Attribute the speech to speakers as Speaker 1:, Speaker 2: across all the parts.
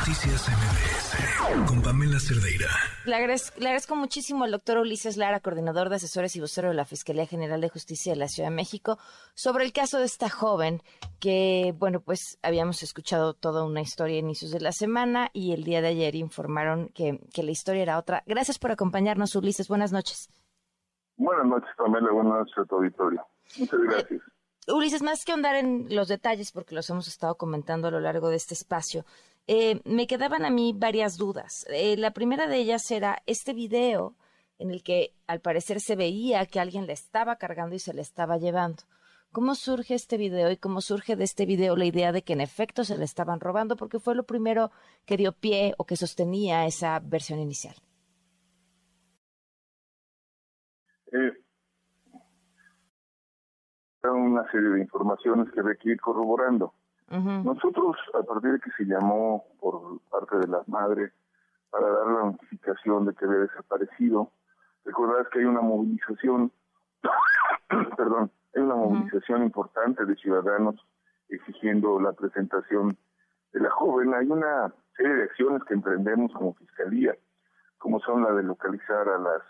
Speaker 1: Noticias MBS con Pamela Cerdeira.
Speaker 2: Le agradezco, muchísimo al doctor Ulises Lara, coordinador de asesores y vocero de la Fiscalía General de Justicia de la Ciudad de México, sobre el caso de esta joven que, bueno, pues habíamos escuchado toda una historia a inicios de la semana y el día de ayer informaron que, que la historia era otra. Gracias por acompañarnos, Ulises. Buenas noches.
Speaker 3: Buenas noches, Pamela. Buenas noches a tu auditorio. Muchas gracias.
Speaker 2: Ulises, más que andar en los detalles, porque los hemos estado comentando a lo largo de este espacio, eh, me quedaban a mí varias dudas. Eh, la primera de ellas era este video en el que al parecer se veía que alguien le estaba cargando y se le estaba llevando. ¿Cómo surge este video y cómo surge de este video la idea de que en efecto se le estaban robando? Porque fue lo primero que dio pie o que sostenía esa versión inicial.
Speaker 3: Eh, una serie de informaciones que hay que ir corroborando. Nosotros, a partir de que se llamó por parte de las madres para dar la notificación de que había desaparecido, recordarás que hay una movilización, perdón, hay una movilización importante de ciudadanos exigiendo la presentación de la joven. Hay una serie de acciones que emprendemos como fiscalía, como son la de localizar a las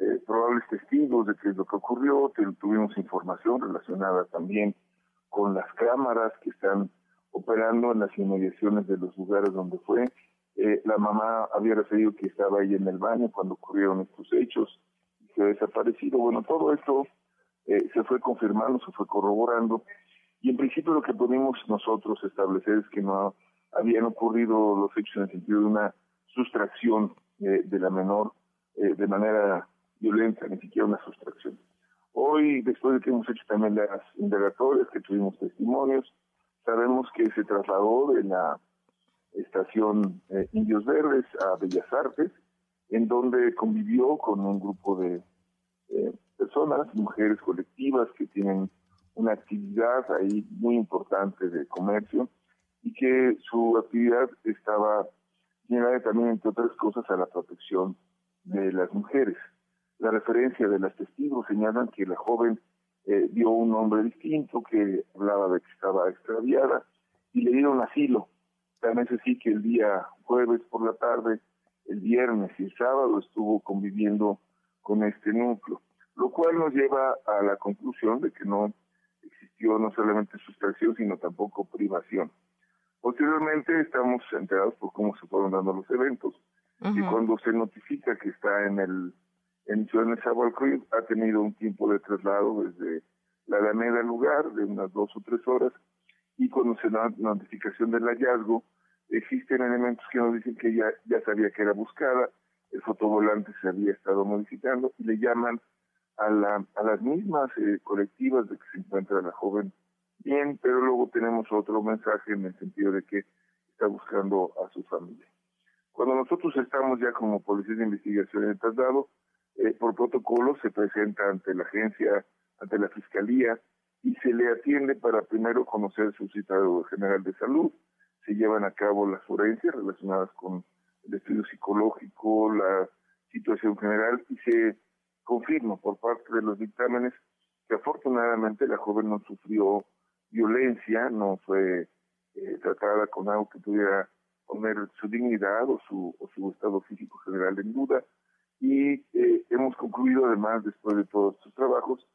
Speaker 3: eh, probables testigos de qué es lo que ocurrió, tuvimos información relacionada también con las cámaras que están operando en las inmediaciones de los lugares donde fue. Eh, la mamá había referido que estaba ahí en el baño cuando ocurrieron estos hechos y se ha desaparecido. Bueno, todo esto eh, se fue confirmando, se fue corroborando y en principio lo que pudimos nosotros establecer es que no habían ocurrido los hechos en el sentido de una sustracción de la menor de manera violencia, ni siquiera una sustracción. Hoy, después de que hemos hecho también las indagatorias, que tuvimos testimonios, sabemos que se trasladó de la estación eh, Indios Verdes a Bellas Artes, en donde convivió con un grupo de eh, personas, mujeres colectivas que tienen una actividad ahí muy importante de comercio y que su actividad estaba llegada también, entre otras cosas, a la protección de las mujeres. La referencia de los testigos señalan que la joven eh, vio un hombre distinto que hablaba de que estaba extraviada y le dieron asilo. También es así que el día jueves por la tarde, el viernes y el sábado estuvo conviviendo con este núcleo, lo cual nos lleva a la conclusión de que no existió no solamente sustracción, sino tampoco privación. Posteriormente estamos enterados por cómo se fueron dando los eventos y cuando se notifica que está en el en Ciudad Nezahualcóyotl ha tenido un tiempo de traslado desde la Alameda al lugar de unas dos o tres horas y cuando se da notificación del hallazgo existen elementos que nos dicen que ya, ya sabía que era buscada, el fotovolante se había estado modificando y le llaman a, la, a las mismas eh, colectivas de que se encuentra la joven bien, pero luego tenemos otro mensaje en el sentido de que está buscando a su familia. Cuando nosotros estamos ya como policía de investigación en el traslado, eh, por protocolo se presenta ante la agencia, ante la fiscalía y se le atiende para primero conocer su citado general de salud. Se llevan a cabo las forencias relacionadas con el estudio psicológico, la situación general y se confirma por parte de los dictámenes que afortunadamente la joven no sufrió violencia, no fue eh, tratada con algo que pudiera poner su dignidad o su, o su estado físico general en duda y eh, hemos concluido además después de todos estos trabajos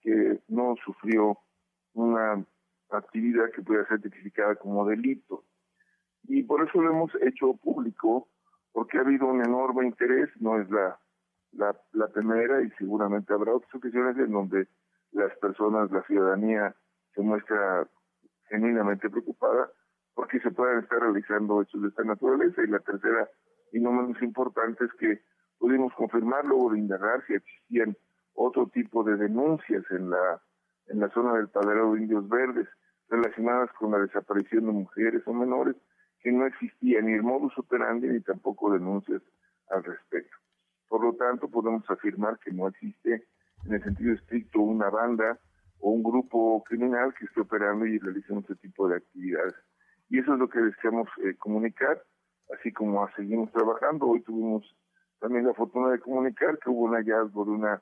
Speaker 3: que no sufrió una actividad que pueda ser tipificada como delito. Y por eso lo hemos hecho público, porque ha habido un enorme interés, no es la, la, la primera y seguramente habrá otras ocasiones en donde las personas, la ciudadanía se muestra genuinamente preocupada porque se puedan estar realizando hechos de esta naturaleza. Y la tercera, y no menos importante, es que pudimos confirmar luego de indagar si existían otro tipo de denuncias en la en la zona del Padrero de Indios Verdes relacionadas con la desaparición de mujeres o menores que no existía ni el modus operandi ni tampoco denuncias al respecto. Por lo tanto, podemos afirmar que no existe en el sentido estricto una banda o un grupo criminal que esté operando y realizando este tipo de actividades. Y eso es lo que deseamos eh, comunicar, así como seguimos trabajando. Hoy tuvimos también la fortuna de comunicar que hubo un hallazgo de una,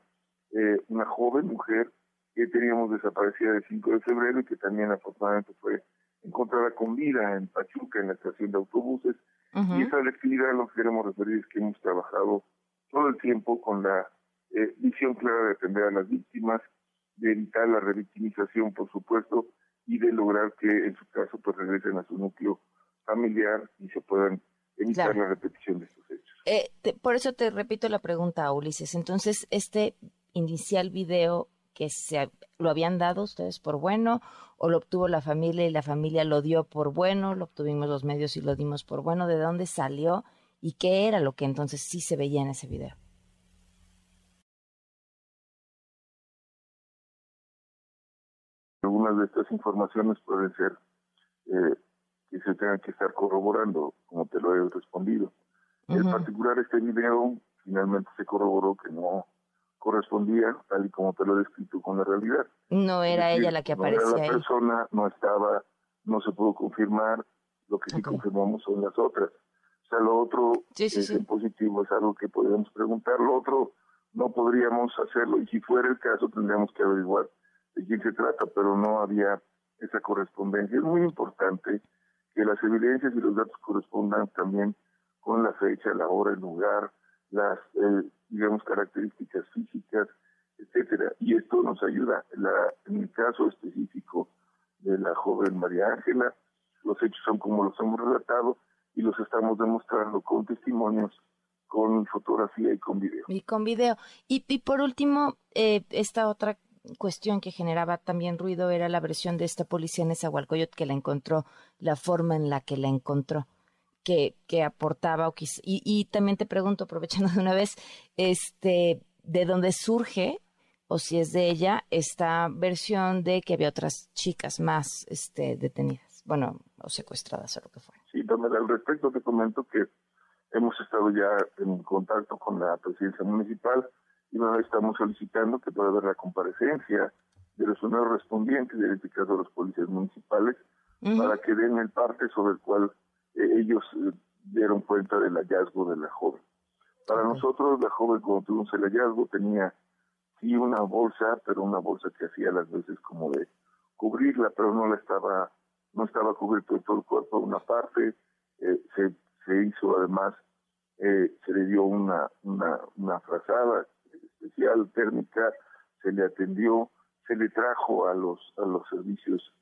Speaker 3: eh, una joven mujer que teníamos desaparecida el 5 de febrero y que también afortunadamente fue encontrada con vida en Pachuca, en la estación de autobuses. Y esa actividad lo que queremos referir es que hemos trabajado todo el tiempo con la eh, visión clara de atender a las víctimas, de evitar la revictimización, por supuesto, y de lograr que en su caso pues regresen a su núcleo familiar y se puedan evitar la repetición de estos hechos.
Speaker 2: Eh, por eso te repito la pregunta, Ulises. Entonces, este inicial video que se lo habían dado ustedes por bueno o lo obtuvo la familia y la familia lo dio por bueno, lo obtuvimos los medios y lo dimos por bueno, ¿de dónde salió y qué era lo que entonces sí se veía en ese video?
Speaker 3: Algunas de estas informaciones pueden ser eh, que se tengan que estar corroborando, como te lo he respondido. En particular, este video finalmente se corroboró que no correspondía, tal y como te lo he descrito, con la realidad.
Speaker 2: No era ella la que aparecía.
Speaker 3: No era la persona, no estaba, no se pudo confirmar, lo que sí confirmamos son las otras. O sea, lo otro es en positivo, es algo que podríamos preguntar, lo otro no podríamos hacerlo y si fuera el caso tendríamos que averiguar de quién se trata, pero no había esa correspondencia. Es muy importante que las evidencias y los datos correspondan también con la fecha, la hora, el lugar, las, eh, digamos, características físicas, etcétera. Y esto nos ayuda. La, en el caso específico de la joven María Ángela, los hechos son como los hemos relatado y los estamos demostrando con testimonios, con fotografía y con video.
Speaker 2: Y con video. Y, y por último, eh, esta otra cuestión que generaba también ruido era la versión de esta policía en Esahualcoyot que la encontró, la forma en la que la encontró, que, que aportaba. O y, y también te pregunto, aprovechando de una vez, este, de dónde surge o si es de ella esta versión de que había otras chicas más este, detenidas, bueno, o secuestradas o lo que fue.
Speaker 3: Sí, también al respecto te comento que hemos estado ya en contacto con la presidencia municipal y ahora estamos solicitando que pueda haber la comparecencia de los nuevos respondientes, en este caso los policías municipales, para que den el parte sobre el cual eh, ellos eh, dieron cuenta del hallazgo de la joven. Para nosotros, la joven cuando tuvimos el hallazgo tenía sí una bolsa, pero una bolsa que hacía las veces como de cubrirla, pero no la estaba, no estaba cubierto todo el cuerpo, una parte, eh, se, se hizo además, se le dio una, una frazada especial térmica, se le atendió, se le trajo a los, a los servicios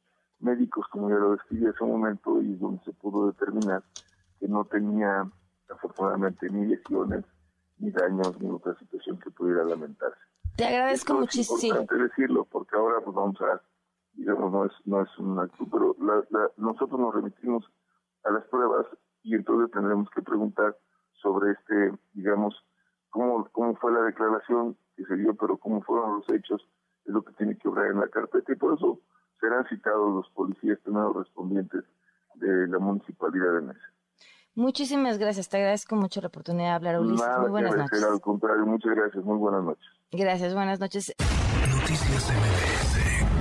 Speaker 3: médicos, como ya lo describí hace un momento, y donde se pudo determinar que no tenía afortunadamente ni lesiones, ni daños, ni otra situación que pudiera lamentarse.
Speaker 2: Te agradezco muchísimo.
Speaker 3: Es importante decirlo, porque ahora pues vamos a, digamos, no es, no es un acto, pero nosotros nos remitimos a las pruebas y entonces tendremos que preguntar sobre este, digamos, cómo, cómo fue la declaración que se dio, pero cómo fueron los hechos, es lo que tiene que obrar en la carpeta y por eso serán citados los policías primeros respondientes de la municipalidad de Mesa.
Speaker 2: Muchísimas gracias, te agradezco mucho la oportunidad de hablar, Ulises. muy buenas noches.
Speaker 3: Al contrario, muchas gracias, muy buenas noches.
Speaker 2: Gracias, buenas noches.
Speaker 1: Noticias MBS